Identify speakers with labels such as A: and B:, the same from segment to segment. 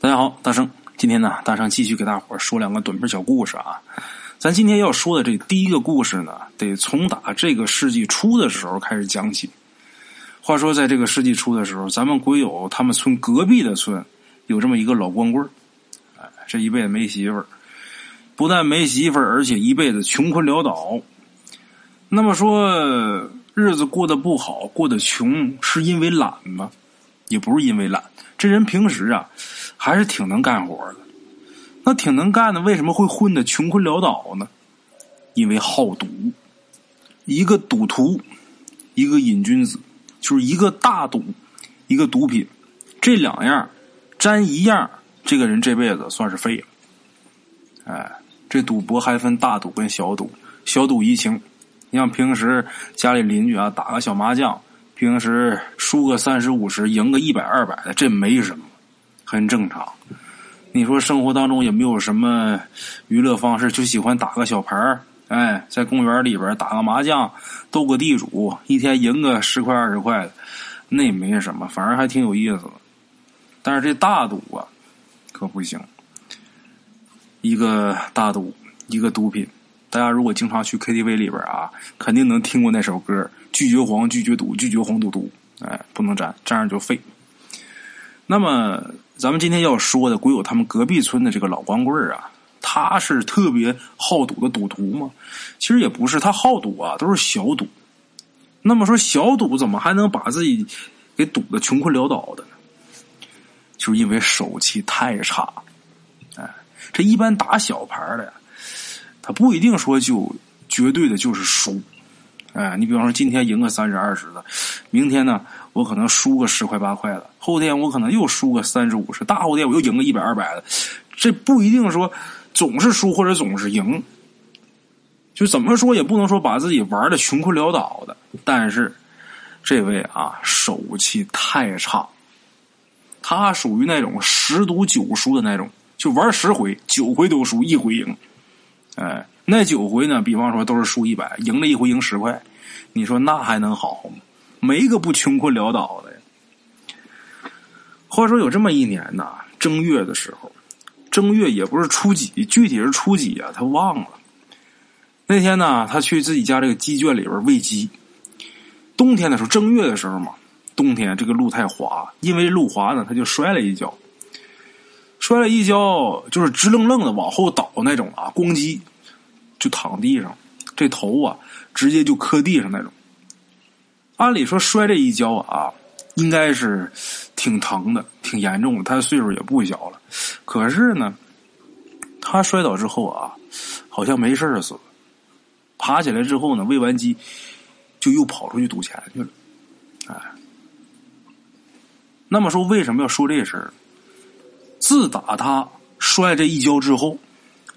A: 大家好，大圣，今天呢，大圣继续给大伙说两个短篇小故事啊。咱今天要说的这第一个故事呢，得从打这个世纪初的时候开始讲起。话说，在这个世纪初的时候，咱们鬼友他们村隔壁的村有这么一个老光棍儿，这一辈子没媳妇儿，不但没媳妇儿，而且一辈子穷困潦倒。那么说，日子过得不好，过得穷，是因为懒吗？也不是因为懒，这人平时啊。还是挺能干活的，那挺能干的，为什么会混得穷困潦倒呢？因为好赌，一个赌徒，一个瘾君子，就是一个大赌，一个毒品，这两样沾一样，这个人这辈子算是废了。哎，这赌博还分大赌跟小赌，小赌怡情。你像平时家里邻居啊打个小麻将，平时输个三十五十，赢个一百二百的，这没什么。很正常，你说生活当中也没有什么娱乐方式，就喜欢打个小牌儿，哎，在公园里边打个麻将，斗个地主，一天赢个十块二十块的，那也没什么，反而还挺有意思的。但是这大赌啊，可不行，一个大赌，一个毒品。大家如果经常去 KTV 里边啊，肯定能听过那首歌：拒绝黄，拒绝赌，拒绝黄赌毒，哎，不能沾，沾上就废。那么。咱们今天要说的鬼友他们隔壁村的这个老光棍啊，他是特别好赌的赌徒吗？其实也不是，他好赌啊，都是小赌。那么说小赌怎么还能把自己给赌的穷困潦倒的呢？就是因为手气太差。哎，这一般打小牌的，他不一定说就绝对的就是输。哎，你比方说今天赢个三十二十的，明天呢？我可能输个十块八块的，后天我可能又输个三十五十，大后天我又赢个一百二百的，这不一定说总是输或者总是赢，就怎么说也不能说把自己玩的穷困潦倒的。但是这位啊，手气太差，他属于那种十赌九输的那种，就玩十回九回都输，一回赢。哎，那九回呢，比方说都是输一百，赢了一回赢十块，你说那还能好吗？没个不穷困潦倒的呀。话说有这么一年呐，正月的时候，正月也不是初几，具体是初几啊？他忘了。那天呢，他去自己家这个鸡圈里边喂鸡。冬天的时候，正月的时候嘛，冬天这个路太滑，因为路滑呢，他就摔了一跤。摔了一跤，就是直愣愣的往后倒那种啊，咣叽就躺地上，这头啊直接就磕地上那种。按理说摔这一跤啊，应该是挺疼的，挺严重的。他岁数也不小了，可是呢，他摔倒之后啊，好像没事似的。爬起来之后呢，喂完鸡，就又跑出去赌钱去了。哎，那么说为什么要说这事儿？自打他摔这一跤之后，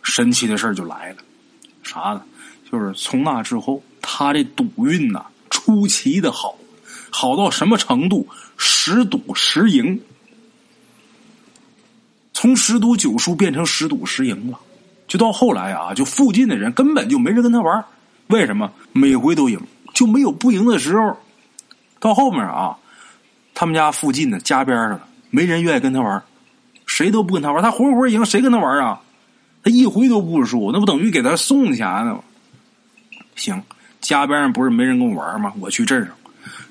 A: 神奇的事儿就来了。啥呢？就是从那之后，他这赌运呐。出奇的好，好到什么程度？十赌十赢，从十赌九输变成十赌十赢了。就到后来啊，就附近的人根本就没人跟他玩为什么？每回都赢，就没有不赢的时候。到后面啊，他们家附近的家边上的没人愿意跟他玩谁都不跟他玩他活活赢，谁跟他玩啊？他一回都不输，那不等于给他送钱呢吗？行。家边上不是没人跟我玩吗？我去镇上，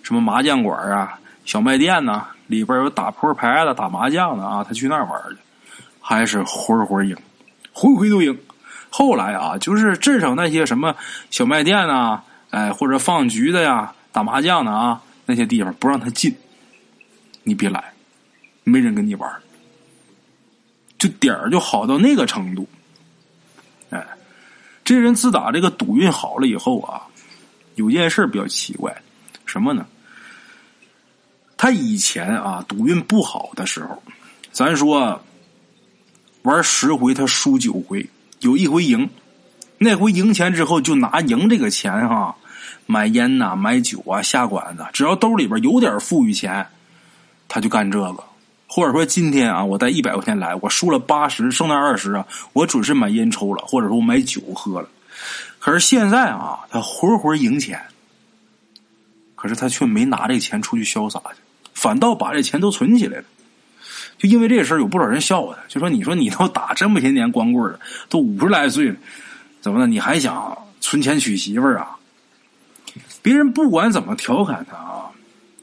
A: 什么麻将馆啊、小卖店呐，里边有打扑克牌的、打麻将的啊，他去那儿玩去，还是回回赢，回回都赢。后来啊，就是镇上那些什么小卖店呐，哎，或者放局的呀、打麻将的啊，那些地方不让他进，你别来，没人跟你玩，就点儿就好到那个程度。哎，这人自打这个赌运好了以后啊。有件事比较奇怪，什么呢？他以前啊赌运不好的时候，咱说玩十回他输九回，有一回赢，那回赢钱之后就拿赢这个钱哈买烟呐、买酒啊、下馆子，只要兜里边有点富裕钱，他就干这个。或者说今天啊我带一百块钱来，我输了八十，剩那二十啊，我准是买烟抽了，或者说我买酒喝了。可是现在啊，他活活赢钱，可是他却没拿这钱出去潇洒去，反倒把这钱都存起来了。就因为这事儿，有不少人笑话他，就说：“你说你都打这么些年光棍了，都五十来岁了，怎么的？你还想存钱娶媳妇儿啊？”别人不管怎么调侃他啊，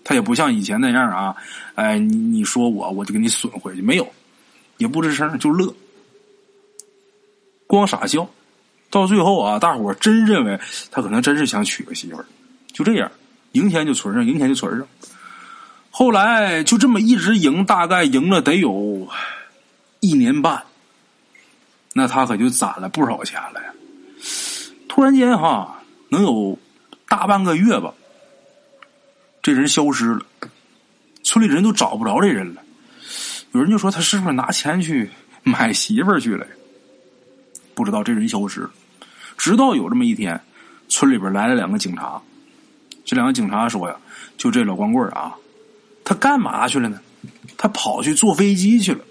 A: 他也不像以前那样啊，哎，你你说我，我就给你损回去，没有，也不吱声，就乐，光傻笑。到最后啊，大伙真认为他可能真是想娶个媳妇儿，就这样，赢钱就存上，赢钱就存上。后来就这么一直赢，大概赢了得有一年半，那他可就攒了不少钱了呀。突然间哈，能有大半个月吧，这人消失了，村里人都找不着这人了。有人就说他是不是拿钱去买媳妇儿去了？不知道这人消失了。直到有这么一天，村里边来了两个警察，这两个警察说呀：“就这老光棍啊。”他干嘛去了呢？他跑去坐飞机去了。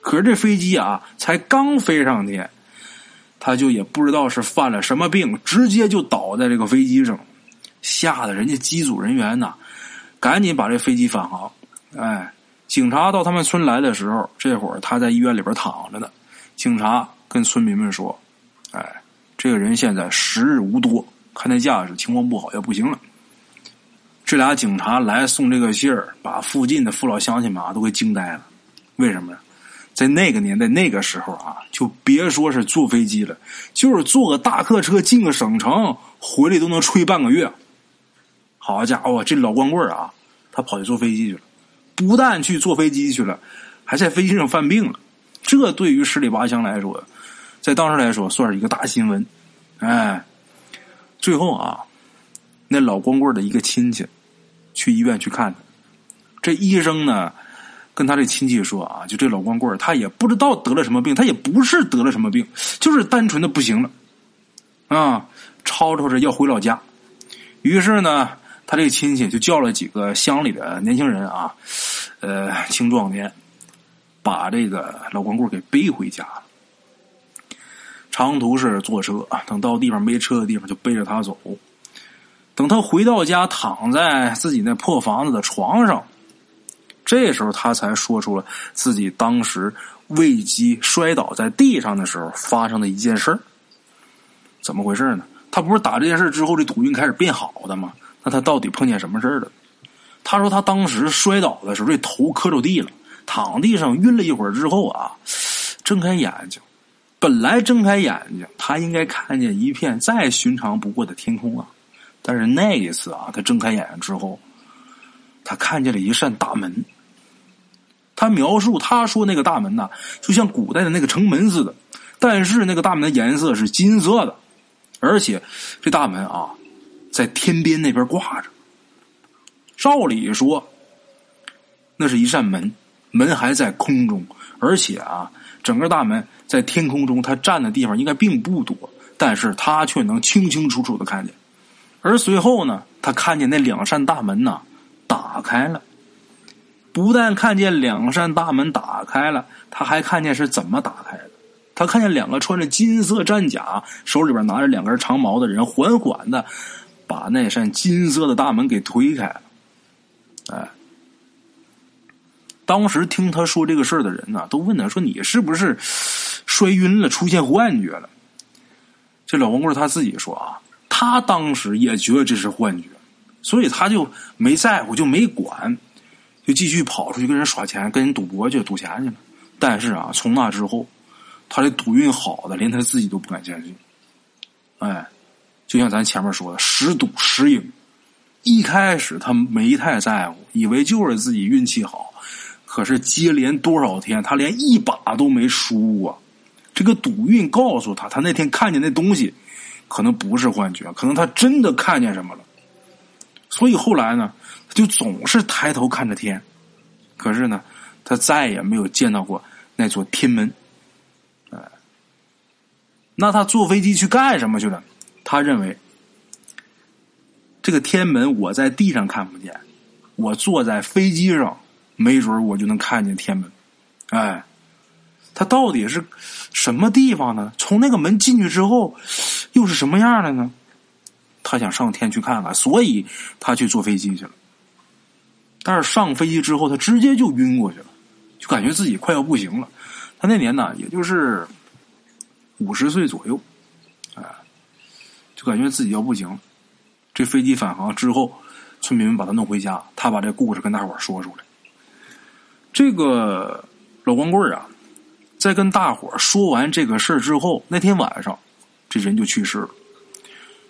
A: 可是这飞机啊，才刚飞上天，他就也不知道是犯了什么病，直接就倒在这个飞机上，吓得人家机组人员呐，赶紧把这飞机返航。哎，警察到他们村来的时候，这会儿他在医院里边躺着呢。警察跟村民们说：“，这个人现在时日无多，看那架势，情况不好，要不行了。”这俩警察来送这个信儿，把附近的父老乡亲们啊都给惊呆了。为什么呀？在那个年代、那个时候啊，就别说是坐飞机了，就是坐个大客车进个省城，回来都能吹半个月。好家伙，这老光棍啊，他跑去坐飞机去了，不但去坐飞机去了，还在飞机上犯病了。这对于十里八乡来说，在当时来说算是一个大新闻。哎，最后啊，那老光棍的一个亲戚。去医院去看他，这医生呢，跟他这亲戚说啊，就这老光棍他也不知道得了什么病，他也不是得了什么病，就是单纯的不行了，啊，吵吵着要回老家。于是呢，他这个亲戚就叫了几个乡里的年轻人啊，呃，青壮年，把这个老光棍给背回家了。长途是坐车，等到地方没车的地方就背着他走。等他回到家，躺在自己那破房子的床上，这时候他才说出了自己当时喂鸡摔倒在地上的时候发生的一件事怎么回事呢？他不是打这件事之后这赌运开始变好的吗？那他到底碰见什么事了？他说他当时摔倒的时候，这头磕着地了，躺地上晕了一会儿之后啊，睁开眼睛，本来睁开眼睛，他应该看见一片再寻常不过的天空啊。但是那一次啊，他睁开眼睛之后，他看见了一扇大门。他描述他说那个大门呐，就像古代的那个城门似的，但是那个大门的颜色是金色的，而且这大门啊，在天边那边挂着。照理说，那是一扇门，门还在空中，而且啊，整个大门在天空中，他站的地方应该并不多，但是他却能清清楚楚的看见。而随后呢，他看见那两扇大门呐打开了。不但看见两扇大门打开了，他还看见是怎么打开的。他看见两个穿着金色战甲、手里边拿着两根长矛的人，缓缓的把那扇金色的大门给推开了。哎，当时听他说这个事儿的人呢，都问他说：“你是不是摔晕了，出现幻觉了？”这老光棍他自己说啊。他当时也觉得这是幻觉，所以他就没在乎，就没管，就继续跑出去跟人耍钱，跟人赌博去赌钱去了。但是啊，从那之后，他的赌运好的连他自己都不敢相信。哎，就像咱前面说的，十赌十赢。一开始他没太在乎，以为就是自己运气好。可是接连多少天，他连一把都没输过。这个赌运告诉他，他那天看见那东西。可能不是幻觉，可能他真的看见什么了，所以后来呢，他就总是抬头看着天，可是呢，他再也没有见到过那座天门。哎，那他坐飞机去干什么去了？他认为这个天门我在地上看不见，我坐在飞机上，没准我就能看见天门。哎。他到底是什么地方呢？从那个门进去之后，又是什么样的呢？他想上天去看看，所以他去坐飞机去了。但是上飞机之后，他直接就晕过去了，就感觉自己快要不行了。他那年呢，也就是五十岁左右，哎，就感觉自己要不行。这飞机返航之后，村民们把他弄回家，他把这故事跟大伙说出来。这个老光棍啊，在跟大伙说完这个事之后，那天晚上这人就去世了。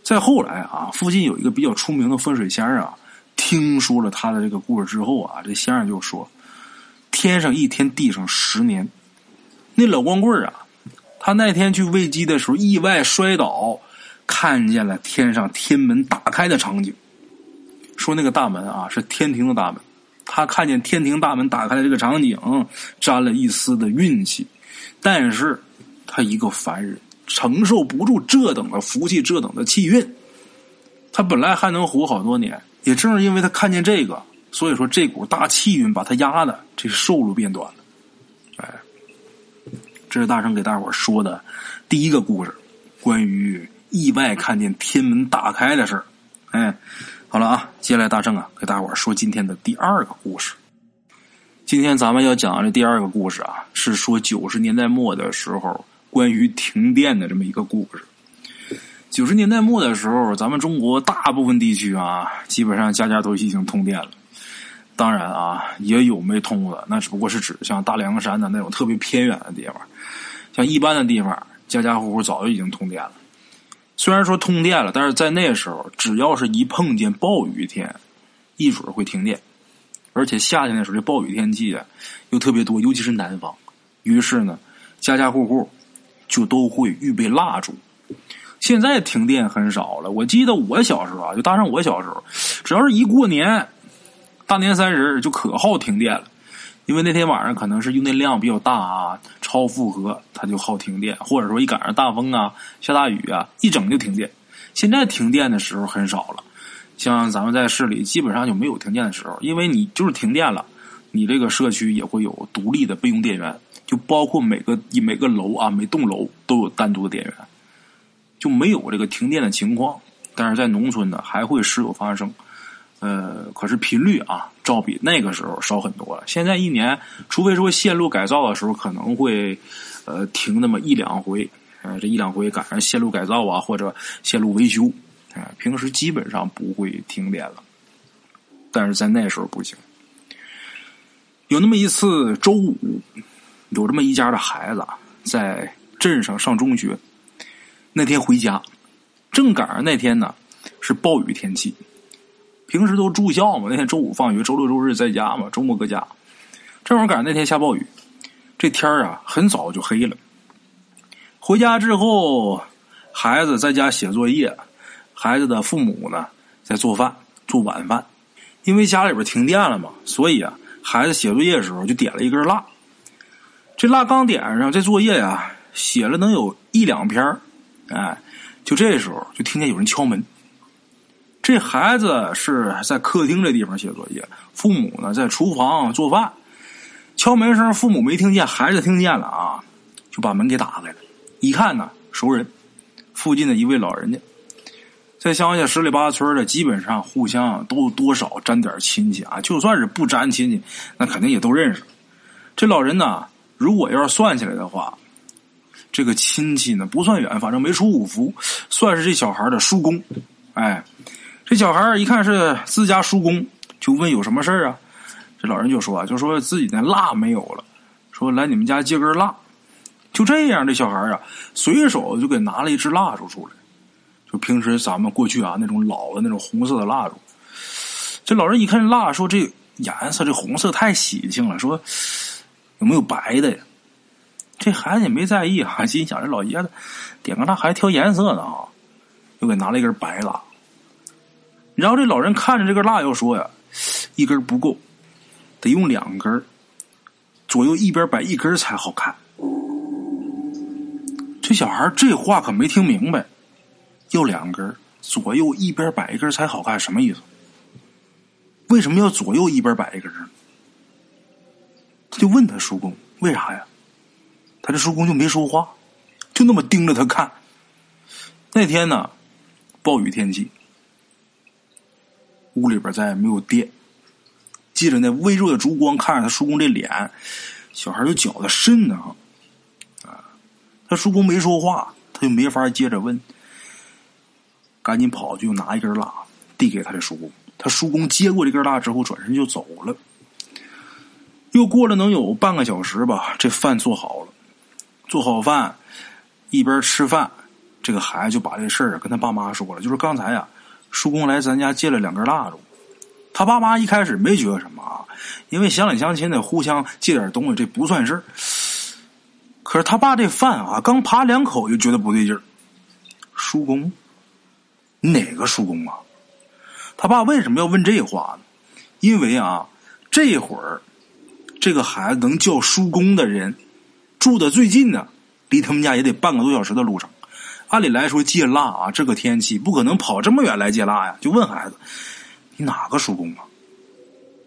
A: 再后来啊，附近有一个比较出名的风水先生啊，听说了他的这个故事之后啊，这先生就说：“天上一天，地上十年。”那老光棍啊，他那天去喂鸡的时候意外摔倒，看见了天上天门打开的场景。说那个大门啊是天庭的大门，他看见天庭大门打开的这个场景，沾了一丝的运气。但是他一个凡人。承受不住这等的福气，这等的气运，他本来还能活好多年。也正是因为他看见这个，所以说这股大气运把他压的，这寿路变短了。哎，这是大圣给大伙说的第一个故事，关于意外看见天门打开的事儿。哎，好了啊，接下来大圣啊，给大伙说今天的第二个故事。今天咱们要讲的第二个故事啊，是说九十年代末的时候。关于停电的这么一个故事。九十年代末的时候，咱们中国大部分地区啊，基本上家家都已经通电了。当然啊，也有没通的，那只不过是指像大凉山的那种特别偏远的地方。像一般的地方，家家户户早就已经通电了。虽然说通电了，但是在那时候，只要是一碰见暴雨天，一准会停电。而且夏天的时候，这暴雨天气啊又特别多，尤其是南方。于是呢，家家户户。就都会预备蜡烛。现在停电很少了。我记得我小时候啊，就搭上我小时候，只要是一过年，大年三十就可好停电了。因为那天晚上可能是用电量比较大啊，超负荷，它就好停电。或者说一赶上大风啊、下大雨啊，一整就停电。现在停电的时候很少了，像咱们在市里基本上就没有停电的时候，因为你就是停电了，你这个社区也会有独立的备用电源。就包括每个每个楼啊，每栋楼都有单独的电源，就没有这个停电的情况。但是在农村呢，还会时有发生。呃，可是频率啊，照比那个时候少很多了。现在一年，除非说线路改造的时候，可能会呃停那么一两回。呃，这一两回赶上线路改造啊，或者线路维修，哎，平时基本上不会停电了。但是在那时候不行。有那么一次周五。有这么一家的孩子在镇上上中学，那天回家，正赶上那天呢是暴雨天气。平时都住校嘛，那天周五放学，周六周日在家嘛，周末搁家。正好赶上那天下暴雨，这天啊很早就黑了。回家之后，孩子在家写作业，孩子的父母呢在做饭做晚饭。因为家里边停电了嘛，所以啊，孩子写作业的时候就点了一根蜡。这蜡刚点上，这作业呀写了能有一两篇哎，就这时候就听见有人敲门。这孩子是在客厅这地方写作业，父母呢在厨房做饭。敲门声，父母没听见，孩子听见了啊，就把门给打开了。一看呢，熟人，附近的一位老人家，在乡下十里八村的，基本上互相都多少沾点亲戚啊。就算是不沾亲戚，那肯定也都认识。这老人呢。如果要是算起来的话，这个亲戚呢不算远，反正没出五福，算是这小孩的叔公。哎，这小孩一看是自家叔公，就问有什么事啊？这老人就说啊，就说自己的蜡没有了，说来你们家借根蜡。就这样，这小孩啊，随手就给拿了一支蜡烛出来，就平时咱们过去啊那种老的那种红色的蜡烛。这老人一看蜡，说这颜色这红色太喜庆了，说。有没有白的呀？这孩子也没在意啊，心想这老爷子点个蜡还挑颜色呢啊，又给拿了一根白蜡。然后这老人看着这根蜡又说呀：“一根不够，得用两根，左右一边摆一根才好看。”这小孩这话可没听明白，要两根，左右一边摆一根才好看，什么意思？为什么要左右一边摆一根呢？就问他叔公为啥呀？他这叔公就没说话，就那么盯着他看。那天呢，暴雨天气，屋里边再也没有电。借着那微弱的烛光，看着他叔公这脸，小孩就觉得瘆得慌啊。他叔公没说话，他就没法接着问，赶紧跑就拿一根蜡递给他的叔公。他叔公接过这根蜡之后，转身就走了。又过了能有半个小时吧，这饭做好了，做好饭，一边吃饭，这个孩子就把这事儿跟他爸妈说了，就是刚才呀，叔公来咱家借了两根蜡烛。他爸妈一开始没觉得什么啊，因为乡里乡亲的互相借点东西，这不算事。可是他爸这饭啊，刚扒两口就觉得不对劲儿。叔公，哪个叔公啊？他爸为什么要问这话呢？因为啊，这会儿这个孩子能叫叔公的人，住的最近的，离他们家也得半个多小时的路程。按理来说，借蜡啊，这个天气不可能跑这么远来借蜡呀。就问孩子。你哪个叔公啊？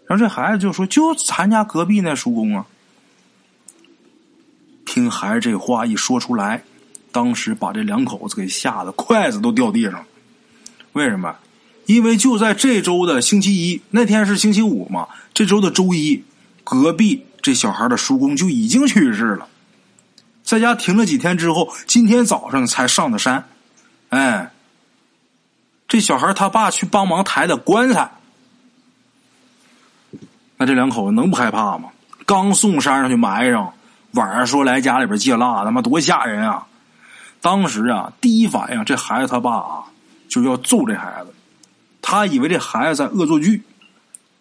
A: 然后这孩子就说：“就咱家隔壁那叔公啊。”听孩子这话一说出来，当时把这两口子给吓得筷子都掉地上。为什么？因为就在这周的星期一，那天是星期五嘛。这周的周一，隔壁这小孩的叔公就已经去世了，在家停了几天之后，今天早上才上的山。哎。这小孩他爸去帮忙抬的棺材，那这两口子能不害怕吗？刚送山上去埋上，晚上说来家里边借蜡，他妈多吓人啊！当时啊，第一反应这孩子他爸啊就要揍这孩子，他以为这孩子在恶作剧，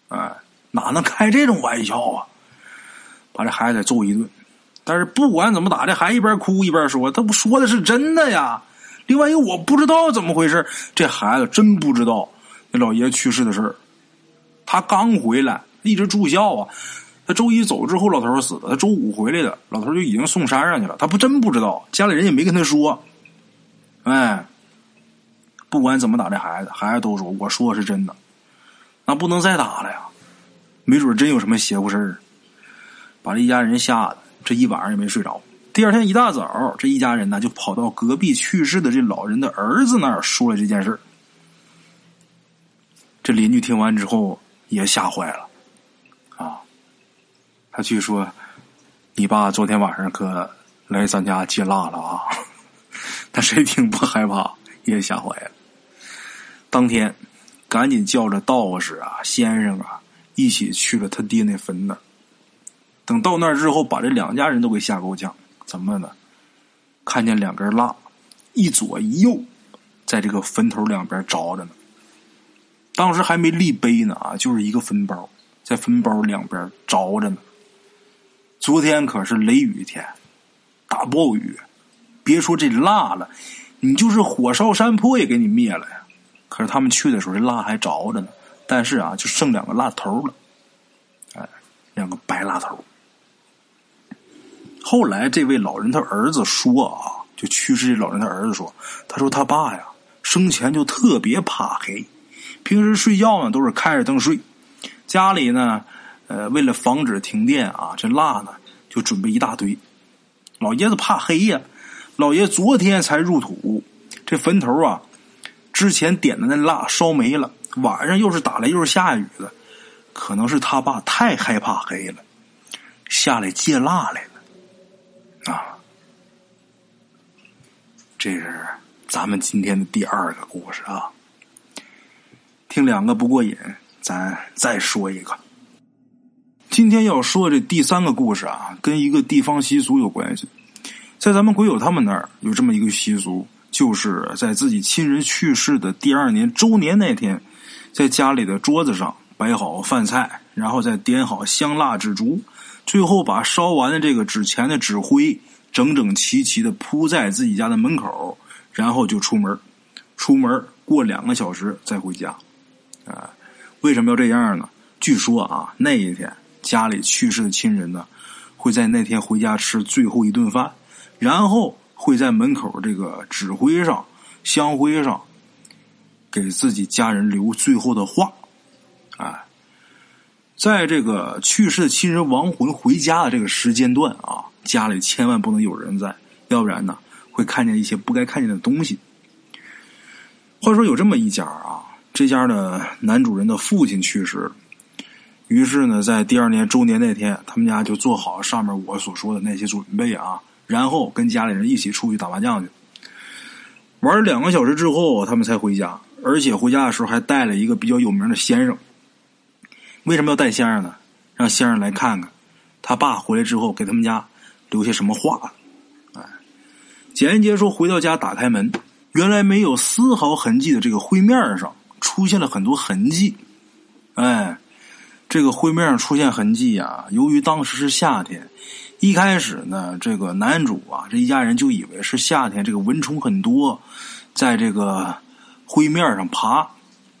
A: 哎，哪能开这种玩笑啊？把这孩子揍一顿。但是不管怎么打，这孩子一边哭一边说：“他不说的是真的呀。”另外一个我不知道怎么回事，这孩子真不知道那老爷去世的事儿。他刚回来，一直住校啊。他周一走之后，老头死了。他周五回来的，老头就已经送山上去了。他不真不知道，家里人也没跟他说。哎，不管怎么打这孩子，孩子都说我说的是真的。那不能再打了呀，没准真有什么邪乎事儿，把这一家人吓得这一晚上也没睡着。第二天一大早，这一家人呢就跑到隔壁去世的这老人的儿子那儿说了这件事这邻居听完之后也吓坏了，啊，他据说你爸昨天晚上可来咱家借蜡了啊！他谁听不害怕，也吓坏了。当天赶紧叫着道士啊、先生啊一起去了他爹那坟那等到那儿之后，把这两家人都给吓够呛。怎么呢？看见两根蜡，一左一右，在这个坟头两边着着呢。当时还没立碑呢啊，就是一个坟包，在坟包两边着着呢。昨天可是雷雨天，大暴雨，别说这蜡了，你就是火烧山坡也给你灭了呀。可是他们去的时候，这蜡还着着呢，但是啊，就剩两个蜡头了，哎，两个白蜡头。后来，这位老人他儿子说啊，就去世这老人他儿子说，他说他爸呀，生前就特别怕黑，平时睡觉呢都是开着灯睡，家里呢，呃，为了防止停电啊，这蜡呢就准备一大堆。老爷子怕黑呀，老爷昨天才入土，这坟头啊，之前点的那蜡烧没了，晚上又是打雷又是下雨的，可能是他爸太害怕黑了，下来借蜡来了。啊，这是咱们今天的第二个故事啊。听两个不过瘾，咱再说一个。今天要说这第三个故事啊，跟一个地方习俗有关系。在咱们鬼友他们那儿有这么一个习俗，就是在自己亲人去世的第二年周年那天，在家里的桌子上摆好饭菜，然后再点好香蜡纸烛。最后把烧完的这个纸钱的纸灰整整齐齐的铺在自己家的门口，然后就出门。出门过两个小时再回家。啊，为什么要这样呢？据说啊，那一天家里去世的亲人呢，会在那天回家吃最后一顿饭，然后会在门口这个纸灰上、香灰上给自己家人留最后的话。在这个去世的亲人亡魂回家的这个时间段啊，家里千万不能有人在，要不然呢会看见一些不该看见的东西。话说有这么一家啊，这家的男主人的父亲去世了，于是呢，在第二年周年那天，他们家就做好上面我所说的那些准备啊，然后跟家里人一起出去打麻将去。玩两个小时之后，他们才回家，而且回家的时候还带了一个比较有名的先生。为什么要带先生呢？让先生来看看他爸回来之后给他们家留下什么话。哎，简言杰说，回到家打开门，原来没有丝毫痕迹的这个灰面上出现了很多痕迹。哎。这个灰面上出现痕迹啊，由于当时是夏天，一开始呢，这个男主啊这一家人就以为是夏天，这个蚊虫很多，在这个灰面上爬，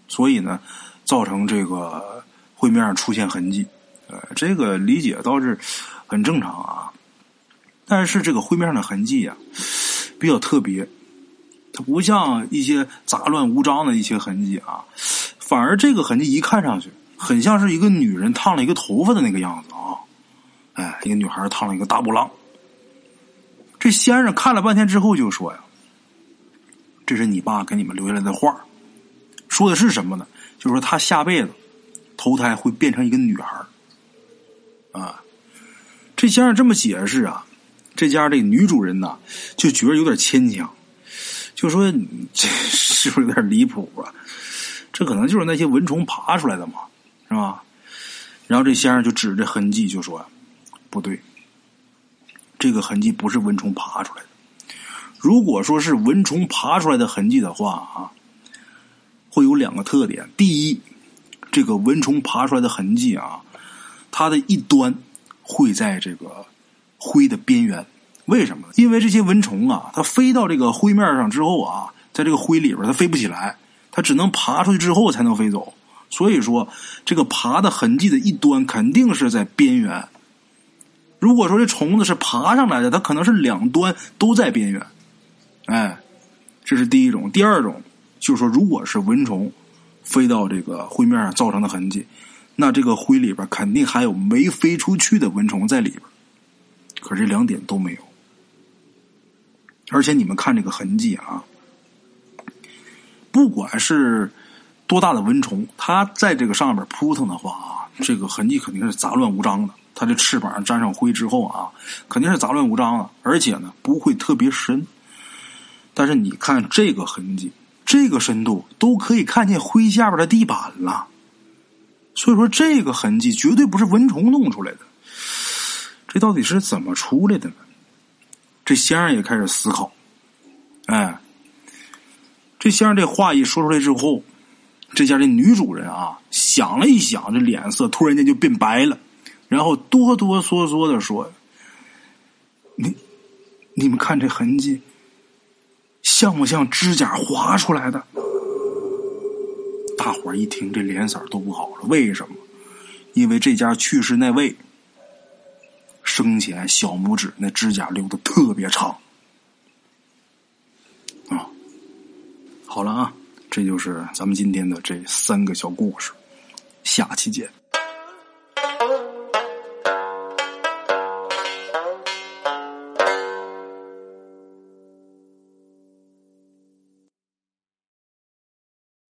A: 所以呢，造成这个灰面上出现痕迹。呃，这个理解倒是很正常啊。但是这个灰面上的痕迹啊，比较特别，它不像一些杂乱无章的一些痕迹啊，反而这个痕迹一看上去。很像是一个女人烫了一个头发的那个样子啊！哎，一个女孩烫了一个大波浪。这先生看了半天之后就说呀：“这是你爸给你们留下来的画说的是什么呢？就是说他下辈子投胎会变成一个女孩啊。”这先生这么解释啊，这家这女主人呐就觉得有点牵强，就说：“这是不是有点离谱啊？这可能就是那些蚊虫爬出来的嘛。”是吧？然后这先生就指着痕迹就说：“不对，这个痕迹不是蚊虫爬出来的。如果说是蚊虫爬出来的痕迹的话啊，会有两个特点。第一，这个蚊虫爬出来的痕迹啊，它的一端会在这个灰的边缘。为什么？因为这些蚊虫啊，它飞到这个灰面上之后啊，在这个灰里边它飞不起来，它只能爬出去之后才能飞走。”所以说，这个爬的痕迹的一端肯定是在边缘。如果说这虫子是爬上来的，它可能是两端都在边缘。哎，这是第一种。第二种就是说，如果是蚊虫飞到这个灰面上造成的痕迹，那这个灰里边肯定还有没飞出去的蚊虫在里边。可这两点都没有。而且你们看这个痕迹啊，不管是。多大的蚊虫，它在这个上面扑腾的话啊，这个痕迹肯定是杂乱无章的。它的翅膀沾上灰之后啊，肯定是杂乱无章的，而且呢不会特别深。但是你看这个痕迹，这个深度都可以看见灰下边的地板了。所以说这个痕迹绝对不是蚊虫弄出来的。这到底是怎么出来的呢？这先生也开始思考。哎，这先生这话一说出来之后。这家的女主人啊，想了一想，这脸色突然间就变白了，然后哆哆嗦嗦的说：“你你们看这痕迹，像不像指甲划出来的？”大伙儿一听，这脸色都不好了。为什么？因为这家去世那位生前小拇指那指甲留的特别长啊。好了啊。这就是咱们今天的这三个小故事，下期见。